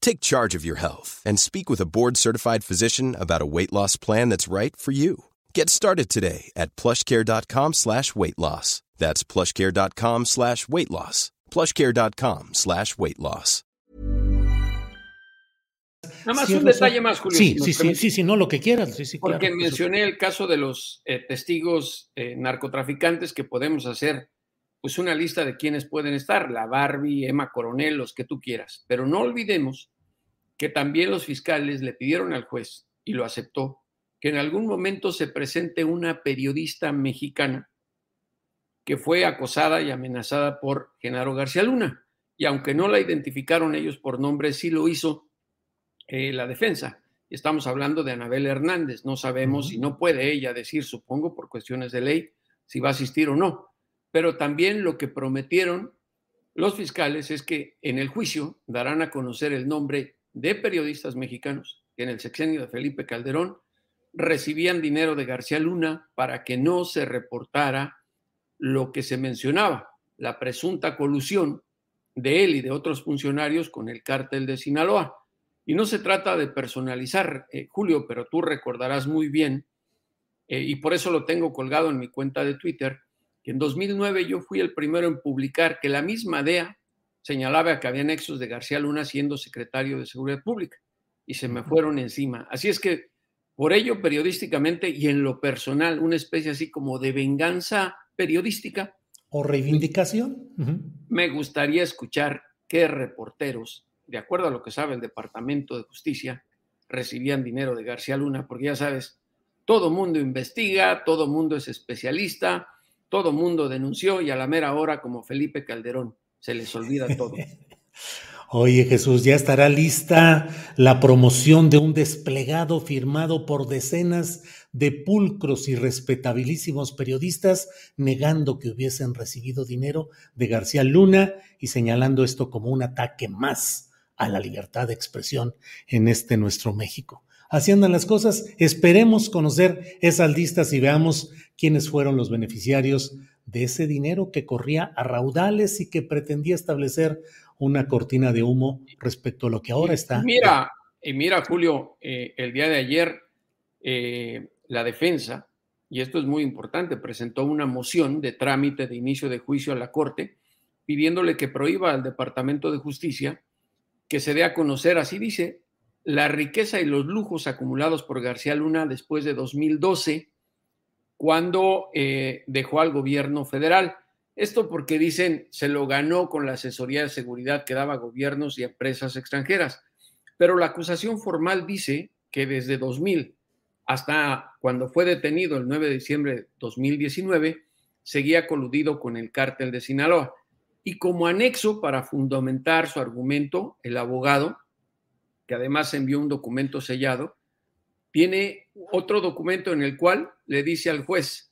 Take charge of your health and speak with a board-certified physician about a weight loss plan that's right for you. Get started today at plushcare.com slash weight loss. That's plushcare.com slash weight loss. plushcare.com slash weight loss. Nada más un detalle más, Julio. Sí, sí, sí, sí, sí, no, lo que quieras. Sí, sí, Porque claro. mencioné el caso de los eh, testigos eh, narcotraficantes que podemos hacer pues una lista de quienes pueden estar, la Barbie, Emma Coronel, los que tú quieras. Pero no olvidemos que también los fiscales le pidieron al juez, y lo aceptó, que en algún momento se presente una periodista mexicana que fue acosada y amenazada por Genaro García Luna. Y aunque no la identificaron ellos por nombre, sí lo hizo eh, la defensa. Estamos hablando de Anabel Hernández. No sabemos si no puede ella decir, supongo, por cuestiones de ley, si va a asistir o no. Pero también lo que prometieron los fiscales es que en el juicio darán a conocer el nombre de periodistas mexicanos que en el sexenio de Felipe Calderón recibían dinero de García Luna para que no se reportara lo que se mencionaba, la presunta colusión de él y de otros funcionarios con el cártel de Sinaloa. Y no se trata de personalizar, eh, Julio, pero tú recordarás muy bien, eh, y por eso lo tengo colgado en mi cuenta de Twitter, en 2009 yo fui el primero en publicar que la misma DEA señalaba que había nexos de García Luna siendo secretario de Seguridad Pública y se me fueron encima. Así es que por ello, periodísticamente y en lo personal, una especie así como de venganza periodística. O reivindicación. Uh -huh. Me gustaría escuchar qué reporteros, de acuerdo a lo que sabe el Departamento de Justicia, recibían dinero de García Luna, porque ya sabes, todo mundo investiga, todo mundo es especialista, todo mundo denunció y a la mera hora, como Felipe Calderón, se les olvida todo. Oye Jesús, ya estará lista la promoción de un desplegado firmado por decenas de pulcros y respetabilísimos periodistas negando que hubiesen recibido dinero de García Luna y señalando esto como un ataque más a la libertad de expresión en este nuestro México. Así andan las cosas. Esperemos conocer esas listas y veamos quiénes fueron los beneficiarios de ese dinero que corría a raudales y que pretendía establecer una cortina de humo respecto a lo que ahora está. Mira, y mira, Julio, eh, el día de ayer eh, la defensa, y esto es muy importante, presentó una moción de trámite de inicio de juicio a la Corte, pidiéndole que prohíba al Departamento de Justicia que se dé a conocer, así dice, la riqueza y los lujos acumulados por García Luna después de 2012, cuando eh, dejó al gobierno federal. Esto porque dicen se lo ganó con la asesoría de seguridad que daba gobiernos y empresas extranjeras. Pero la acusación formal dice que desde 2000 hasta cuando fue detenido el 9 de diciembre de 2019, seguía coludido con el cártel de Sinaloa. Y como anexo para fundamentar su argumento, el abogado, que además envió un documento sellado, tiene otro documento en el cual le dice al juez,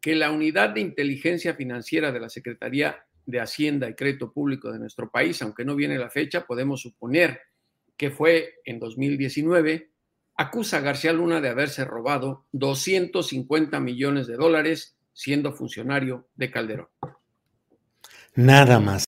que la unidad de inteligencia financiera de la Secretaría de Hacienda y Crédito Público de nuestro país, aunque no viene la fecha, podemos suponer que fue en 2019, acusa a García Luna de haberse robado 250 millones de dólares siendo funcionario de Calderón. Nada más.